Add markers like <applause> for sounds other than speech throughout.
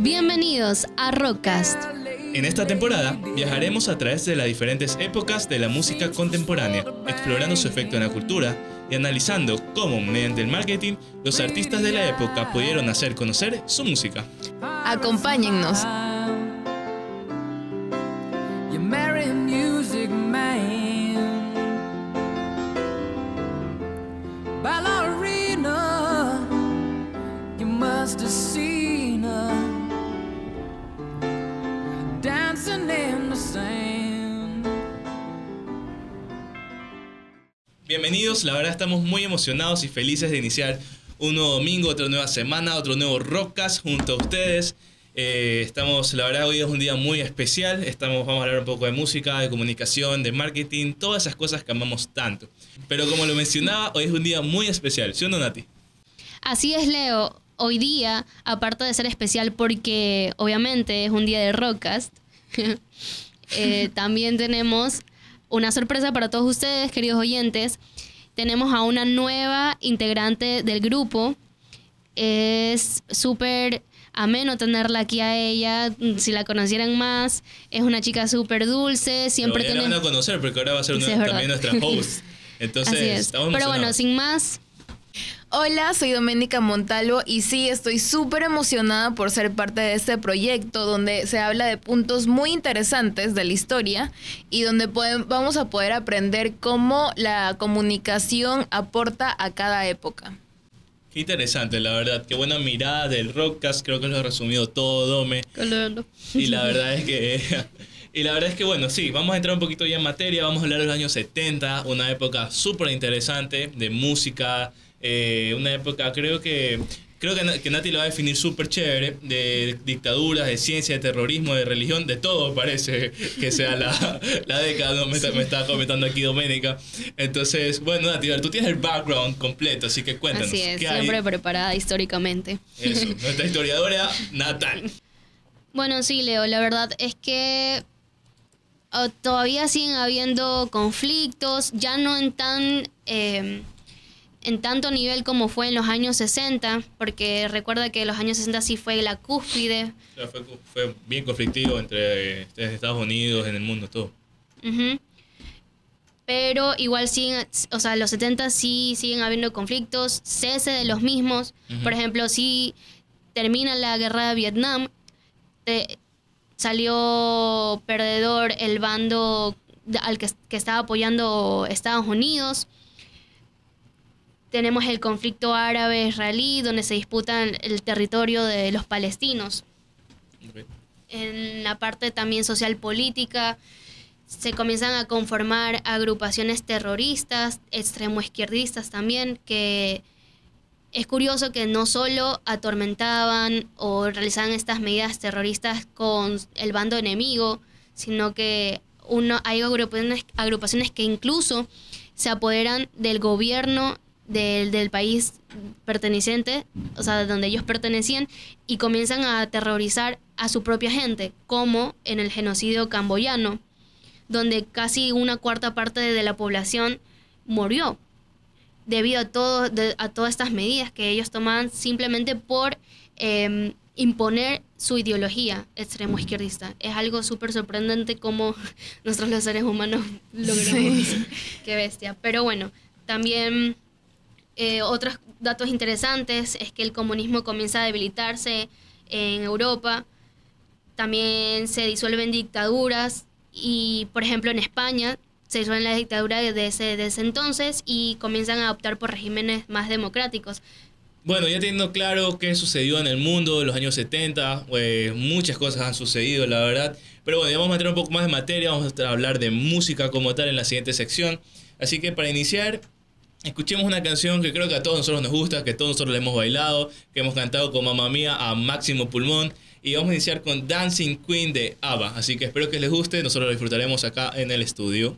Bienvenidos a Rockcast. En esta temporada viajaremos a través de las diferentes épocas de la música contemporánea, explorando su efecto en la cultura y analizando cómo, mediante el marketing, los artistas de la época pudieron hacer conocer su música. Acompáñennos. La verdad estamos muy emocionados y felices de iniciar un nuevo domingo, otra nueva semana, otro nuevo Rockcast junto a ustedes. Eh, estamos, la verdad, hoy es un día muy especial. Estamos, vamos a hablar un poco de música, de comunicación, de marketing, todas esas cosas que amamos tanto. Pero como lo mencionaba, hoy es un día muy especial, ¿sí o no, Nati? Así es, Leo. Hoy día, aparte de ser especial porque obviamente es un día de Rockcast, <laughs> eh, <laughs> también tenemos una sorpresa para todos ustedes, queridos oyentes. Tenemos a una nueva integrante del grupo. Es súper ameno tenerla aquí a ella. Si la conocieran más, es una chica súper dulce. Siempre tiene. van a conocer porque ahora va a ser <laughs> también nuestra host. <laughs> Entonces, Pero bueno, sin más, Hola, soy Doménica Montalvo y sí, estoy súper emocionada por ser parte de este proyecto donde se habla de puntos muy interesantes de la historia y donde vamos a poder aprender cómo la comunicación aporta a cada época. Qué interesante, la verdad. Qué buena mirada del rockcast. Creo que lo ha resumido todo, Dome. Y la verdad es que... Y la verdad es que, bueno, sí, vamos a entrar un poquito ya en materia. Vamos a hablar de los años 70, una época súper interesante de música, eh, una época, creo que creo que, que, Nati lo va a definir súper chévere, de dictaduras, de ciencia, de terrorismo, de religión, de todo parece que sea la, la década, me, me, estaba comentando aquí Doménica. Entonces, bueno, Nati, tú tienes el background completo, así que cuéntanos. Así es, siempre preparada históricamente. Eso, nuestra historiadora natal. Bueno, sí, Leo, la verdad es que oh, todavía siguen habiendo conflictos, ya no en tan... Eh, en tanto nivel como fue en los años 60, porque recuerda que los años 60 sí fue la cúspide. fue, bien conflictivo entre, Estados Unidos, en el mundo, todo. Pero igual siguen, o sea, los 70 sí siguen habiendo conflictos, cese de los mismos. Por ejemplo, si termina la guerra de Vietnam, salió perdedor el bando al que, que estaba apoyando Estados Unidos tenemos el conflicto árabe-israelí, donde se disputan el territorio de los palestinos. En la parte también social política, se comienzan a conformar agrupaciones terroristas, extremo izquierdistas también, que es curioso que no solo atormentaban o realizaban estas medidas terroristas con el bando enemigo, sino que uno, hay agrupaciones, agrupaciones que incluso se apoderan del gobierno del, país perteneciente, o sea, de donde ellos pertenecían, y comienzan a aterrorizar a su propia gente, como en el genocidio camboyano, donde casi una cuarta parte de la población murió debido a, todo, a todas estas medidas que ellos tomaban simplemente por em, imponer su ideología extremo izquierdista. Es algo súper sorprendente como <laughs> nosotros los seres humanos <laughs> logramos. <laughs> Qué bestia. Pero bueno, también eh, otros datos interesantes es que el comunismo comienza a debilitarse en Europa, también se disuelven dictaduras y, por ejemplo, en España se disuelven las dictaduras desde ese, desde entonces y comienzan a optar por regímenes más democráticos. Bueno, ya teniendo claro qué sucedió en el mundo en los años 70, pues, muchas cosas han sucedido, la verdad. Pero bueno, ya vamos a meter un poco más de materia, vamos a hablar de música como tal en la siguiente sección. Así que para iniciar, Escuchemos una canción que creo que a todos nosotros nos gusta, que todos nosotros la hemos bailado, que hemos cantado con mamá mía a máximo pulmón. Y vamos a iniciar con Dancing Queen de ABBA. Así que espero que les guste, nosotros lo disfrutaremos acá en el estudio.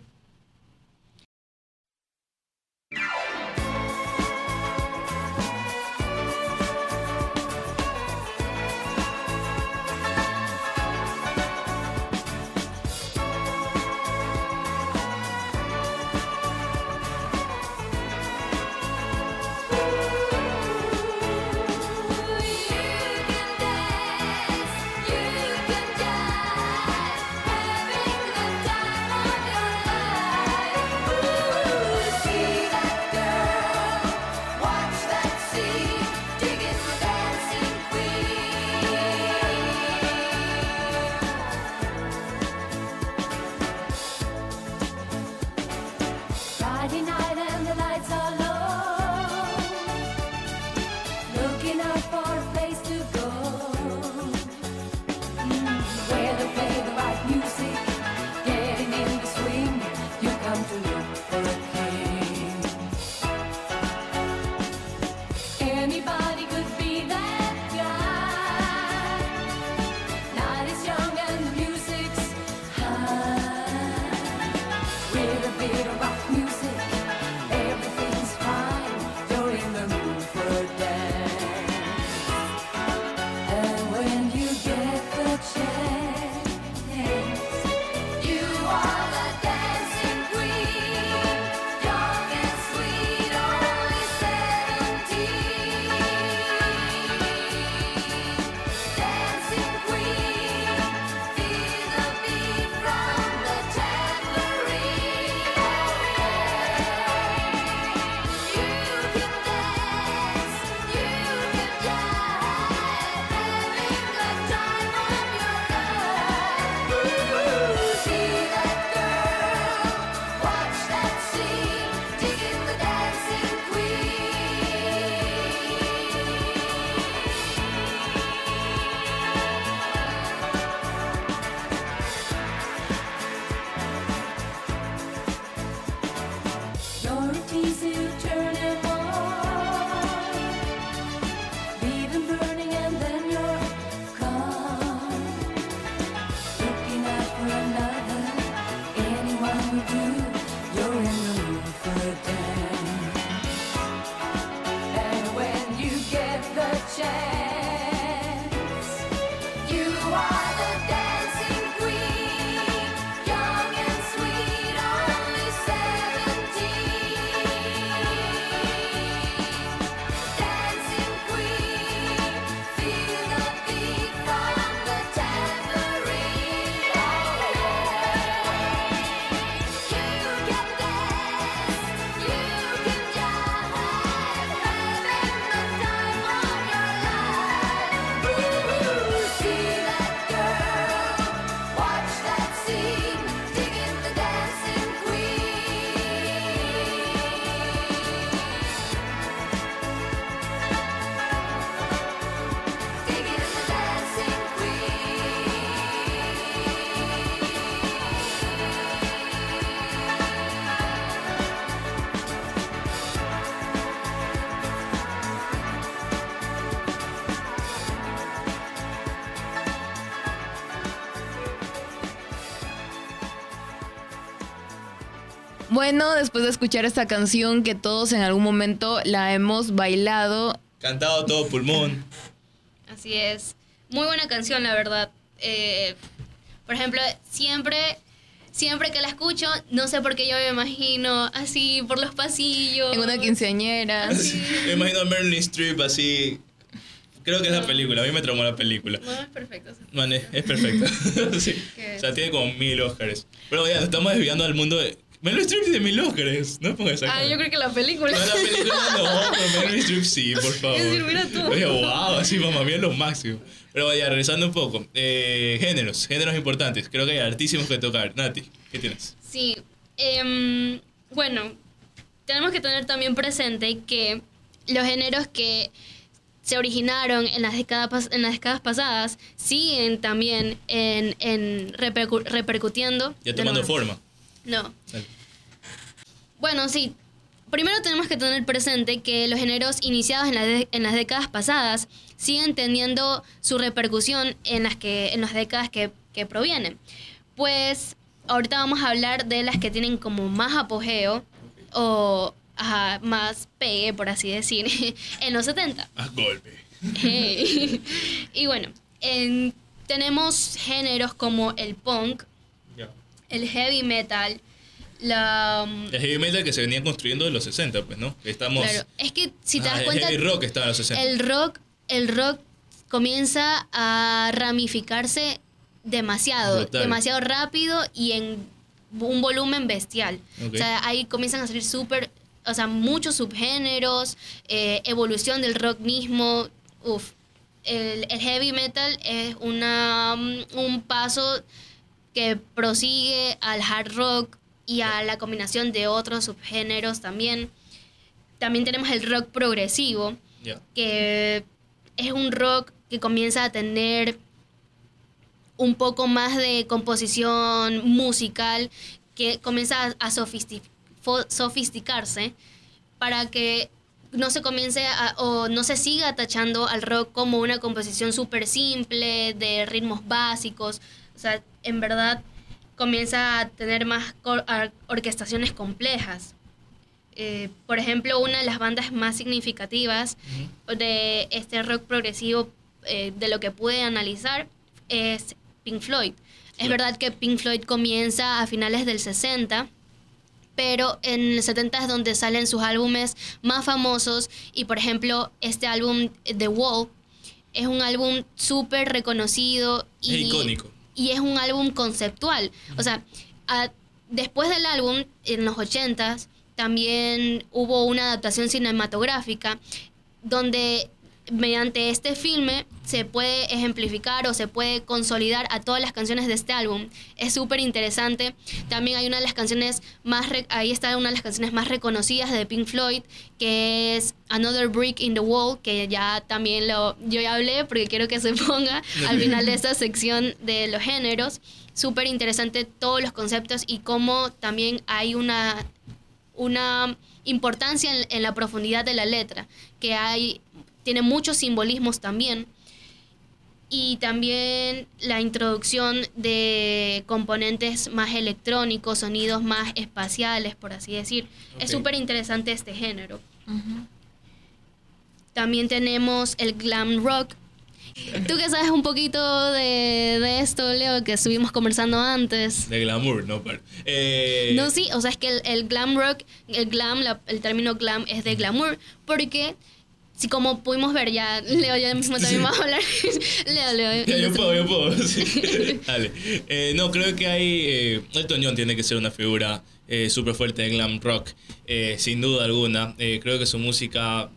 Bueno, después de escuchar esta canción que todos en algún momento la hemos bailado. Cantado todo pulmón. Así es. Muy buena canción, la verdad. Eh, por ejemplo, siempre, siempre que la escucho, no sé por qué yo me imagino así por los pasillos. En una quinceañera. <laughs> me imagino a Meryl Streep así Creo que es la película, a mí me traumó la película. No, es perfecto. es, perfecta. <laughs> sí. <laughs> O sea, tiene como mil Oscars. Pero ya, estamos desviando al mundo de Meryl Streep de mil Oscars. No pongas Ah, yo creo que la película. No, la película no, pero Meryl <laughs> Streep sí, por favor. Es decir, mira tú. Oye, wow, así mamá mía lo máximo. Pero vaya, regresando un poco. Eh, géneros, géneros importantes. Creo que hay artísimos que tocar. Nati, ¿qué tienes? Sí. Eh, bueno, tenemos que tener también presente que los géneros que se originaron en las décadas, en las décadas pasadas siguen también en, en repercutiendo. Ya tomando forma. No. Bueno, sí. Primero tenemos que tener presente que los géneros iniciados en, en las décadas pasadas siguen teniendo su repercusión en las, que, en las décadas que, que provienen. Pues ahorita vamos a hablar de las que tienen como más apogeo o más pegue, por así decir, <laughs> en los 70. A golpe. <laughs> y bueno, tenemos géneros como el punk, el heavy metal, la... Um, el heavy metal que se venía construyendo en los 60, pues, ¿no? Estamos... Claro, es que si te das cuenta... El rock estaba en los 60. El rock, el rock comienza a ramificarse demasiado, demasiado rápido y en un volumen bestial. O sea, ahí comienzan a salir súper, o sea, muchos subgéneros, eh, evolución del rock mismo. Uf, el, el, heavy metal es una, un paso que prosigue al hard rock y a la combinación de otros subgéneros también. También tenemos el rock progresivo, que es un rock que comienza a tener un poco más de composición musical, que comienza a, sofisticarse para que no se comience o no se siga tachando al rock como una composición súper simple de ritmos básicos. O sea, en verdad comienza a tener más orquestaciones complejas. Eh, por ejemplo, una de las bandas más significativas de este rock progresivo eh, de lo que pude analizar es Pink Floyd. Es verdad que Pink Floyd comienza a finales del 60, pero en el 70 es donde salen sus álbumes más famosos y por ejemplo este álbum The Wall es un álbum súper reconocido y, icónico. Y es un álbum conceptual. O sea, después del álbum, en los 80s, también hubo una adaptación cinematográfica donde mediante este filme se puede ejemplificar o se puede consolidar a todas las canciones de este álbum. Es súper interesante. También hay una de las canciones más, ahí está una de las canciones más reconocidas de Pink Floyd, que es Another Brick in the Wall, que ya también lo, yo ya hablé porque quiero que se <laughs> ponga al final de esta sección de los géneros. Súper interesante todos los conceptos y cómo también hay una, una importancia en, en la profundidad de la letra, que hay tiene muchos simbolismos también. Y también la introducción de componentes más electrónicos, sonidos más espaciales, por así decir. Es súper interesante este género. También tenemos el glam rock. Tú que sabes un poquito de, esto, Leo, que estuvimos conversando antes. De glamour, no, pero, eh, No, sí, o sea, es que el, glam rock, el glam, el término glam es de glamour, porque Sí, como pudimos ver, ya Leo ya mismo también va a hablar. <laughs> Leo, Leo. Ya, yo puedo, yo puedo. <laughs> Dale. Eh, no, creo que hay. Eh, Elton John tiene que ser una figura eh, súper fuerte de glam rock, eh, sin duda alguna. creo que su música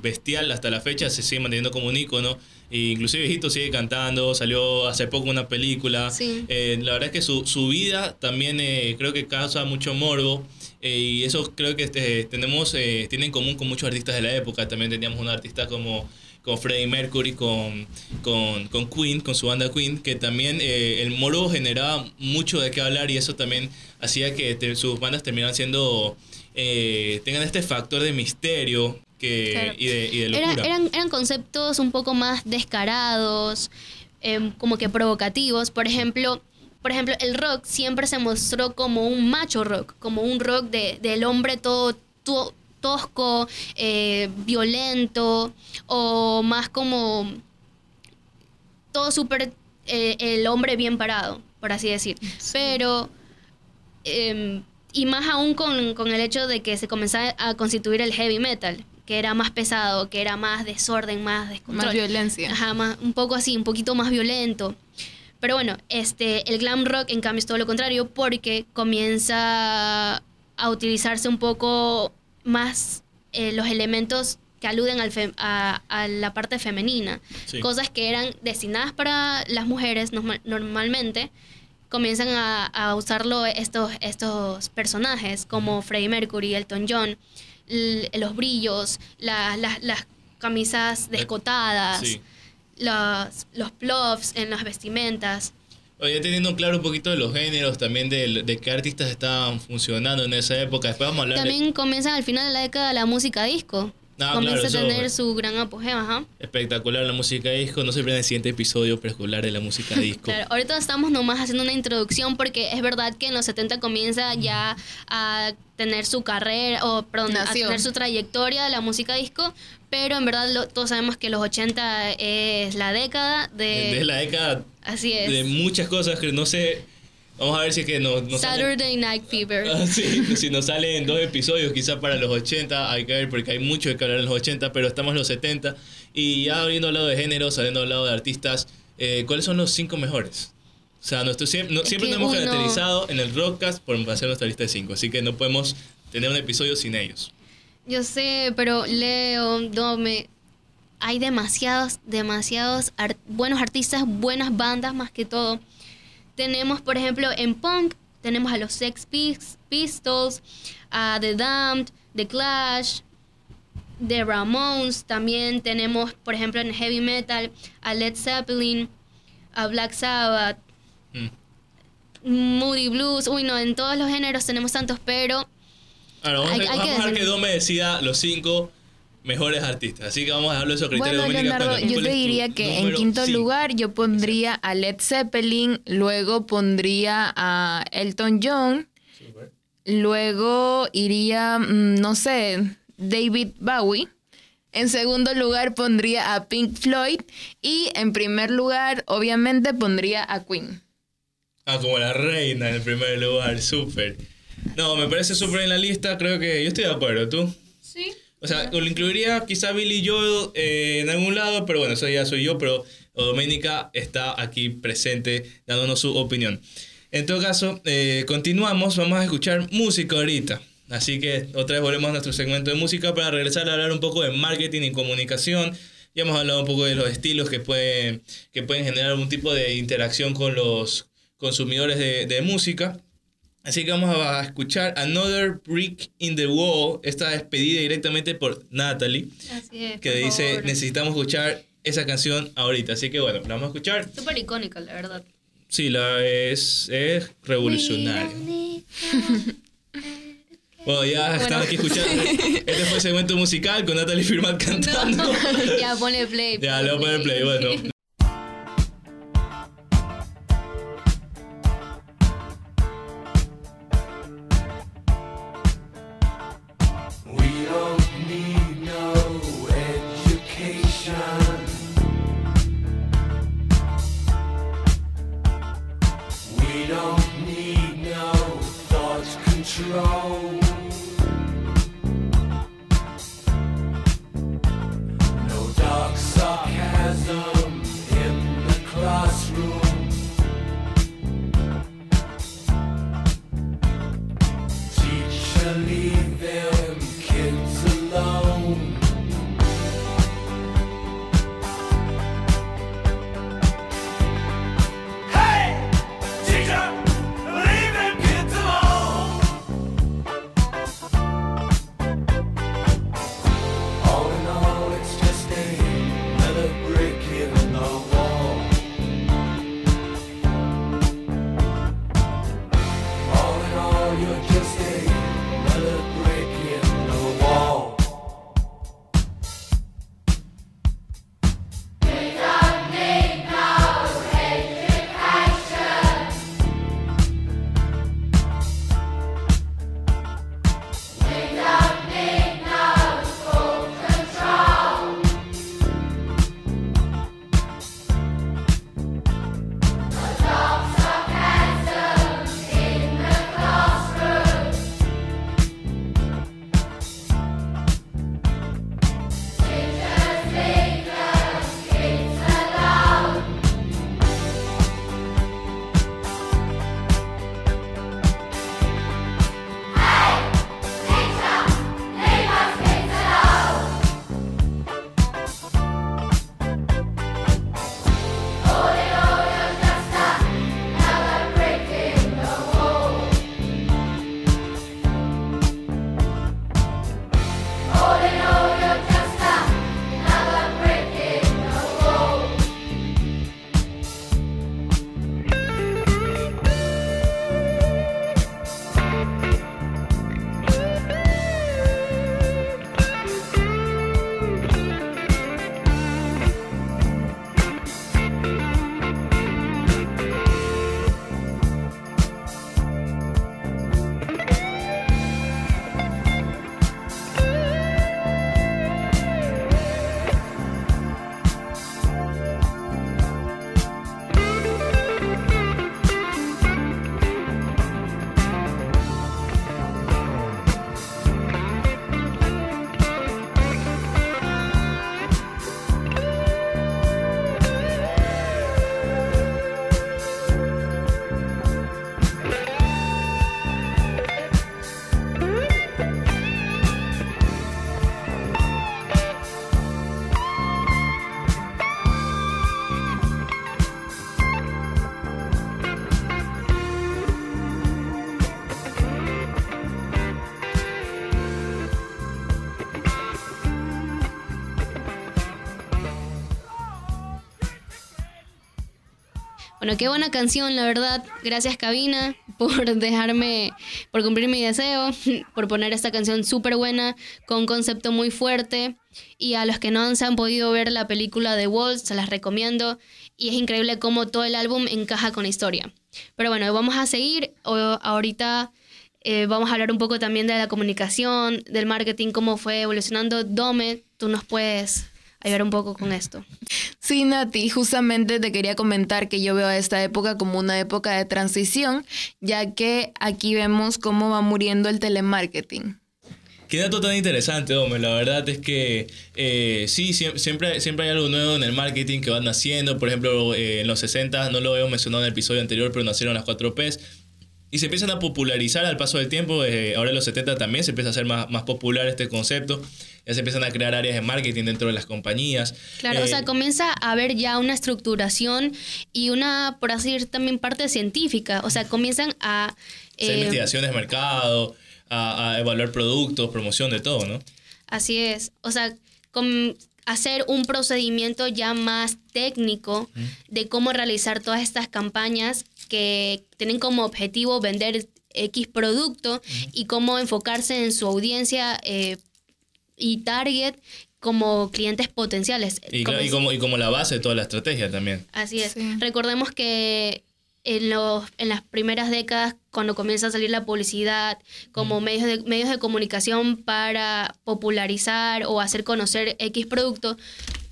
bestial hasta la fecha se sigue manteniendo como un ícono. E inclusive viejito sigue cantando, salió hace poco una película. Sí. la verdad es que su, su vida también creo que causa mucho morbo. Eh, y eso creo que este, tenemos, eh, tiene en común con muchos artistas de la época. También teníamos un artista como, como Freddie Mercury, con, con, con Queen, con su banda Queen, que también eh, el moro generaba mucho de qué hablar y eso también hacía que sus bandas terminaran siendo, tengan este factor de misterio que, y, de, y de locura. eran, eran conceptos un poco más descarados, em, como que provocativos. Por ejemplo, por ejemplo, el rock siempre se mostró como un macho rock, como un rock de, del hombre todo, tosco, eh, violento, o más como todo súper eh, el hombre bien parado, por así decir. Pero, em, y más aún con, el hecho de que se comenzaba a constituir el heavy metal, que era más pesado, que era más desorden, más descontrol. Más violencia. Ajá, más, un poco así, un poquito más violento. Pero bueno, este, el glam rock en cambio es todo lo contrario porque comienza a utilizarse un poco más eh, los elementos que aluden al a, la parte femenina. Cosas que eran destinadas para las mujeres normalmente, comienzan a, usarlo estos, estos personajes como Freddie Mercury, Elton John, los brillos, las camisas descotadas los, los plops en las vestimentas. Oye, teniendo claro un poquito de los géneros, también de, de qué artistas estaban funcionando en esa época. Después vamos a hablar También comienza al final de la década la música disco. Ah, comienza a tener su gran apogeo, ajá. Espectacular la música disco. No se pierdan el siguiente episodio preescolar de la música <laughs> disco. claro, ahorita estamos nomás haciendo una introducción porque es verdad que en los 70 comienza ya a tener su carrera, o perdón, a tener su trayectoria de la música disco, pero en verdad todos sabemos que los 80 es la década de... Es la década Así es. de muchas cosas que no sé... Vamos a ver si es que nos, Saturday Night Fever. Ah, sí, <laughs> si nos salen dos episodios, quizás para los 80, hay que ver porque hay mucho que hablar en los 80, pero estamos en los 70. Y ya habiendo hablado de géneros, habiendo hablado de artistas, eh, ¿cuáles son los cinco mejores? O sea, nuestro, siempre, siempre nos hemos caracterizado en el Rockcast por hacer nuestra lista de cinco, así que no podemos tener un episodio sin ellos. Yo sé, pero Leo, Dome, hay demasiados, demasiados buenos artistas, buenas bandas más que todo. Tenemos, por ejemplo, en punk, tenemos a los Sex Pistols, a The Damned, The Clash, The Ramones. También tenemos, por ejemplo, en heavy metal, a Led Zeppelin, a Black Sabbath, mm. Moody Blues. Uy, no, en todos los géneros tenemos tantos, pero vamos, a, dejar que Dome decida los cinco mejores artistas. Así que vamos a dejarlo esos criterios. Bueno, Leonardo, yo te diría que en quinto lugar yo pondría a Led Zeppelin, luego pondría a Elton John, luego iría, mm, no sé, David Bowie. En segundo lugar pondría a Pink Floyd y en primer lugar obviamente pondría a Queen. Ah, como la reina en el primer lugar, súper. No, me parece súper en la lista, creo que yo estoy de acuerdo, ¿tú? Sí. O sea, lo incluiría quizá Billy Joel eh, en algún lado, pero bueno, eso ya soy yo, pero Doménica está aquí presente dándonos su opinión. En todo caso, eh, continuamos, vamos a escuchar música ahorita. Así que otra vez volvemos a nuestro segmento de música para regresar a hablar un poco de marketing y comunicación. Ya hemos hablado un poco de los estilos que pueden, que pueden generar algún tipo de interacción con los consumidores de, de música. Así que vamos a escuchar Another Brick in the Wall, esta despedida directamente por Natalie, Así es, que por dice, favor. necesitamos escuchar esa canción ahorita. Así que bueno, la vamos a escuchar. Súper icónica, la verdad. Sí, la es, es revolucionaria. Bueno, ya están aquí escuchando. <laughs> Este fue el segmento musical con Natalie Firmat cantando. <laughs> ya, ponle play. Ya, le voy a poner play, bueno. Control. Bueno, qué buena canción, la verdad. Gracias, cabina. por <laughs> dejarme, por cumplir mi deseo, <laughs> por poner esta canción súper buena, con un concepto muy fuerte. Y a los que no se han podido ver la película de Walls, se las recomiendo. Y es increíble cómo todo el álbum encaja con la historia. Pero bueno, vamos a seguir. ahorita eh, vamos a hablar un poco también de la comunicación, del marketing, cómo fue evolucionando. Dome, tú nos puedes ayudar un poco con esto. Sí, Nati, justamente te quería comentar que yo veo a esta época como una época de transición, ya que aquí vemos cómo va muriendo el telemarketing. Qué dato tan interesante, hombre. La verdad es que eh, sí, siempre, siempre hay algo nuevo en el marketing que van naciendo. Por ejemplo, eh, en los 60, no lo habíamos mencionado en el episodio anterior, pero nacieron las 4Ps. Y se empiezan a popularizar al paso del tiempo. Eh, ahora en los 70 también se empieza a hacer más, más popular este concepto ya se empiezan a crear áreas de marketing dentro de las compañías. Claro, o sea, comienza a haber ya una estructuración y una, por así decir, también parte científica. O sea, comienzan a... <laughs> Hacer investigaciones de mercado, a, evaluar productos, promoción de todo, ¿no? Así es. O sea, hacer un procedimiento ya más técnico de cómo realizar todas estas campañas que tienen como objetivo vender X producto y cómo enfocarse en su audiencia eh, y target como clientes potenciales. Y, como, y, como, la base de toda la estrategia también. Así es. Recordemos que en, los, en las primeras décadas, cuando comienza a salir la publicidad como medios, de, medios de comunicación para popularizar o hacer conocer X producto,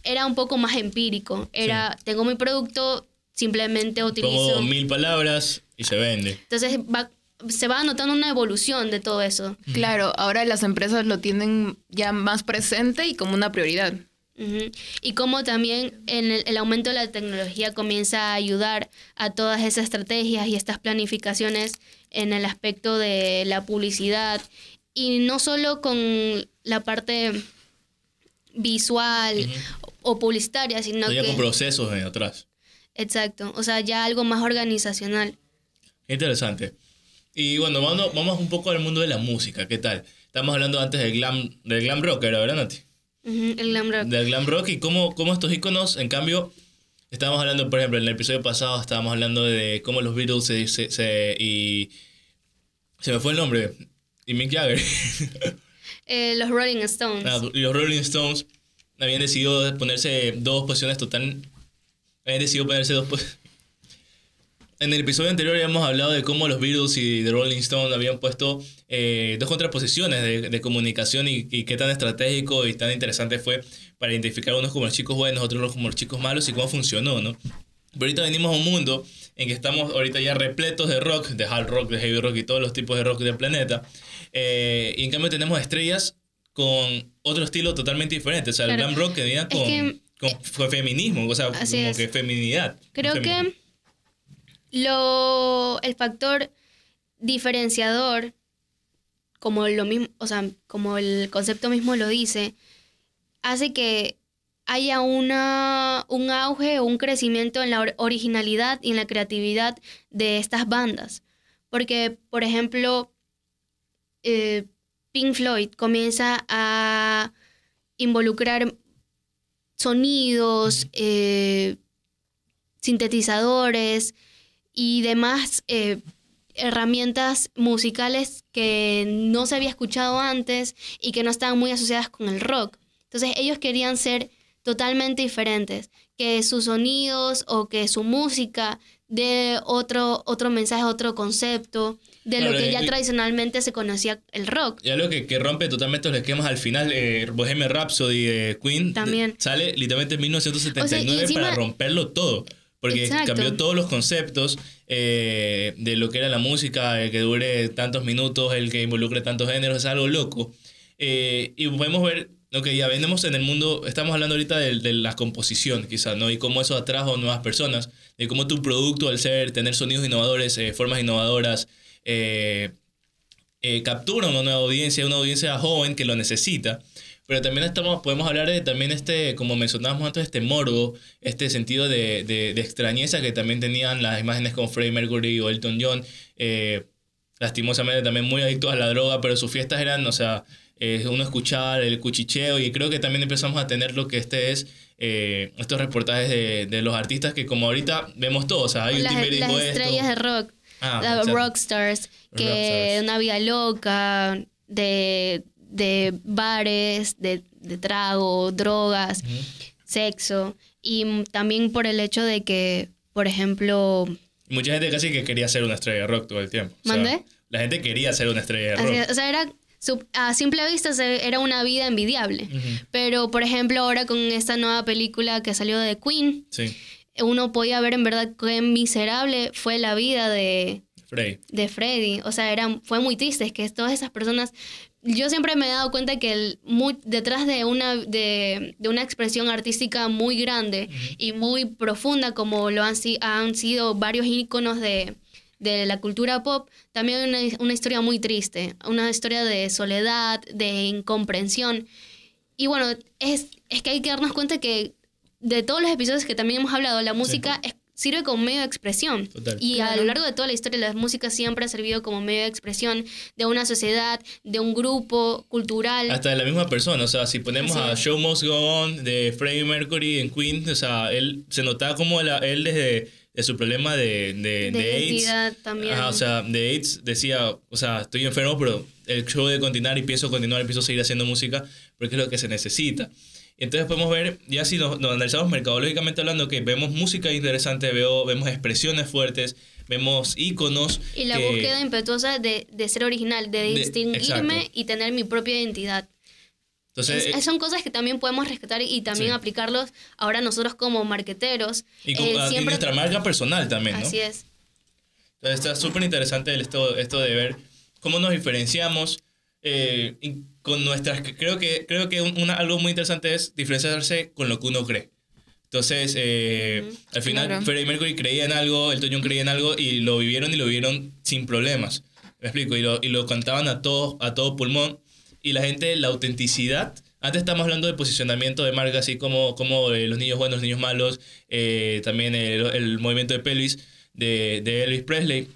era un poco más empírico. Era, tengo mi producto, simplemente utilizo... Pongo mil palabras y se vende. Entonces se va notando una evolución de todo eso. Claro, ahora las empresas lo tienen ya más presente y como una prioridad. Y como también en el, aumento de la tecnología comienza a ayudar a todas esas estrategias y estas planificaciones en el aspecto de la publicidad y no solo con la parte visual o publicitaria, sino ya con procesos atrás. Exacto, o sea, ya algo más organizacional. Interesante. Y bueno, vamos, vamos un poco al mundo de la música, ¿qué tal? Estamos hablando antes del glam, del glam rock, ¿verdad, Nati? El glam rock. Del glam rock y cómo, cómo estos iconos, en cambio, estábamos hablando, por ejemplo, en el episodio pasado estábamos hablando de cómo los Beatles se, se, y... Se me fue el nombre. Y Mick Jagger. <laughs> Eh, los Rolling Stones. Ah, los Rolling Stones habían decidido ponerse dos posiciones total... Habían decidido ponerse dos posiciones en el episodio anterior habíamos hablado de cómo los Beatles y The Rolling Stones habían puesto eh, dos contraposiciones de, comunicación y, qué tan estratégico y tan interesante fue para identificar unos como los chicos buenos, otros como los chicos malos y cómo funcionó, ¿no? Pero ahorita venimos a un mundo en que estamos ahorita ya repletos de rock, de hard rock, de heavy rock y todos los tipos de rock del planeta. Eh, y en cambio tenemos estrellas con otro estilo totalmente diferente. O sea, el glam rock que venía con, con feminismo, o sea, como que feminidad. Creo que lo, el factor diferenciador, como lo mismo, o sea, como el concepto mismo lo dice, hace que haya una, un auge o un crecimiento en la originalidad y en la creatividad de estas bandas. Porque, por ejemplo, eh, Pink Floyd comienza a involucrar sonidos, eh, sintetizadores, y demás eh, herramientas musicales que no se había escuchado antes y que no estaban muy asociadas con el rock. Entonces ellos querían ser totalmente diferentes, que sus sonidos o que su música dé otro, otro mensaje, otro concepto de lo que ya tradicionalmente se conocía el rock. Y algo que, que rompe totalmente los esquemas al final, eh, Bohemian Rhapsody de Queen También. sale literalmente en 1979 para romperlo todo. Porque cambió todos los conceptos eh, de lo que era la música, el que dure tantos minutos, el que involucre tantos géneros, es algo loco. Eh, y podemos ver, ok, ya venimos en el mundo, estamos hablando ahorita de, de, la composición quizás, ¿no? Y cómo eso atrajo nuevas personas, de cómo tu producto al ser, tener sonidos innovadores, eh, formas innovadoras, captura una nueva audiencia, una audiencia joven que lo necesita. Pero también estamos, podemos hablar de también este, como mencionábamos antes, este morbo, este sentido de, de, extrañeza que también tenían las imágenes con Freddie Mercury o Elton John. Eh, lastimosamente también muy adictos a la droga, pero sus fiestas eran, o sea, eh, uno escuchar el cuchicheo y creo que también empezamos a tener lo que este es, eh, estos reportajes de, de, los artistas que como ahorita vemos todos, o sea, las, las estrellas de rock. Ah, rockstars, que una vida loca, de, de bares, de, de trago, drogas, sexo, y también por el hecho de que, por ejemplo, Mucha gente casi que quería ser una estrella de rock todo el tiempo. O sea, ¿Mande? la gente quería ser una estrella de rock. así- o sea, era, a simple vista era una vida envidiable. Pero, por ejemplo, ahora con esta nueva película que salió de Queen, Sí, uno podía ver en verdad qué miserable fue la vida de, Frey. de Freddy. O sea, era, fue muy triste. Es que todas esas personas. Yo siempre me he dado cuenta que el, muy, detrás de una, de, de una expresión artística muy grande y muy profunda, como lo han, han sido varios íconos de, de la cultura pop, también hay una, una historia muy triste. Una historia de soledad, de incomprensión. Y bueno, es, es que hay que darnos cuenta que de todos los episodios que también hemos hablado, la música es- sirve como medio de expresión. Total. Y a lo largo de toda la historia, la música siempre ha servido como medio de expresión de una sociedad, de un grupo cultural. Hasta de la misma persona, o sea, si ponemos Así a. Show Must Go On de Freddie Mercury en Queen, o sea, él se notaba como la- él desde de su problema de, de, de de AIDS, identidad también. Ajá, o sea, de AIDS decía, o sea, estoy enfermo, pero el show de continuar y pienso continuar y pienso seguir haciendo música porque es lo que se necesita. Y entonces podemos ver, ya si nos, nos analizamos mercadológicamente hablando, que vemos música interesante, veo, vemos expresiones fuertes, vemos íconos. y la que- búsqueda impetuosa de, de ser original, de De- distinguirme exacto. y tener mi propia identidad. Entonces, Es- son cosas que también podemos rescatar y también Sí. aplicarlos ahora nosotros como marqueteros. y, con- Eh, ah, y siempre- nuestra marca personal también, ¿no? Así es. Entonces está súper interesante esto, esto de ver cómo nos diferenciamos eh, y con nuestras... Creo que, creo que un- una, algo muy interesante es diferenciarse con lo que uno cree. Entonces, eh, al final, Claro. Freddie Mercury creía en algo, Elton John creía en algo y lo vivieron y lo vivieron sin problemas. ¿Me explico? Y lo, y lo cantaban a todo, a todo pulmón. Y la gente, la autenticidad... Antes estamos hablando de posicionamiento de marca, así como, como eh, los niños buenos, los niños malos, eh, también el, el movimiento de pelvis de, de Elvis Presley.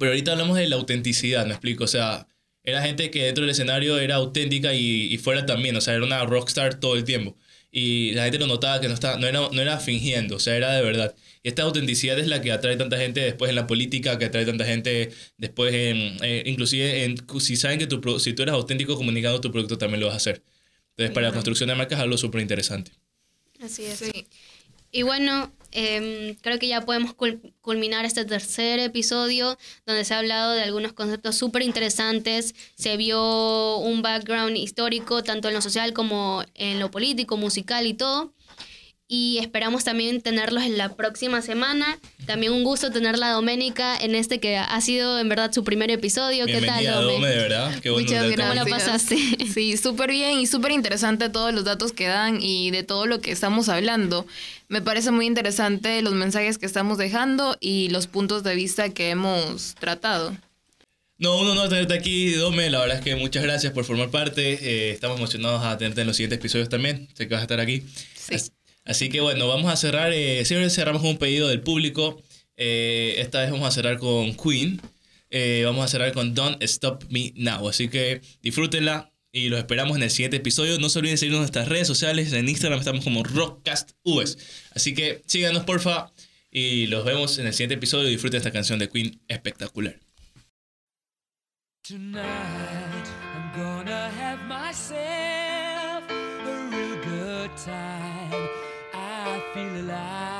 Pero ahorita hablamos de la autenticidad, me explico. O sea, era gente que dentro del escenario era auténtica y, y fuera también. O sea, era una rockstar todo el tiempo. Y la gente lo notaba que no, estaba, no, era, no era fingiendo, o sea, era de verdad. Y esta autenticidad es la que atrae tanta gente después en la política, que atrae tanta gente después en... eh, inclusive, en, si saben que tu, pro- si tú eres auténtico comunicando tu producto, también lo vas a hacer. Entonces, para la construcción de marcas es algo súper interesante. Así es. Sí. Y bueno, em, creo que ya podemos cul- culminar este tercer episodio donde se ha hablado de algunos conceptos súper interesantes. Se vio un background histórico tanto en lo social como en lo político, musical y todo. Y esperamos también tenerlos en la próxima semana. También un gusto tenerla a Doménica en este que ha sido en verdad su primer episodio. ¿Qué tal, Dome? Dome, de verdad. Qué bueno Muchas tenerte ¿Cómo la gracias. pasaste? Sí, súper bien y súper interesante todos los datos que dan y de todo lo que estamos hablando. Me parece muy interesante los mensajes que estamos dejando y los puntos de vista que hemos tratado. No, un honor tenerte aquí, Dome. La verdad es que muchas gracias por formar parte. Eh, estamos emocionados a tenerte en los siguientes episodios también. Sé que vas a estar aquí. Sí. Así que bueno, vamos a cerrar. eh, siempre cerramos con un pedido del público. Eh, esta vez vamos a cerrar con Queen. Eh, vamos a cerrar con Don't Stop Me Now. Así que disfrútenla y los esperamos en el siguiente episodio. No se olviden seguirnos en nuestras redes sociales. En Instagram estamos como RockcastUS. Así que síganos, porfa. Y los vemos en el siguiente episodio. Disfruten esta canción de Queen espectacular. Tonight I'm gonna have myself a real good time. Feel alive,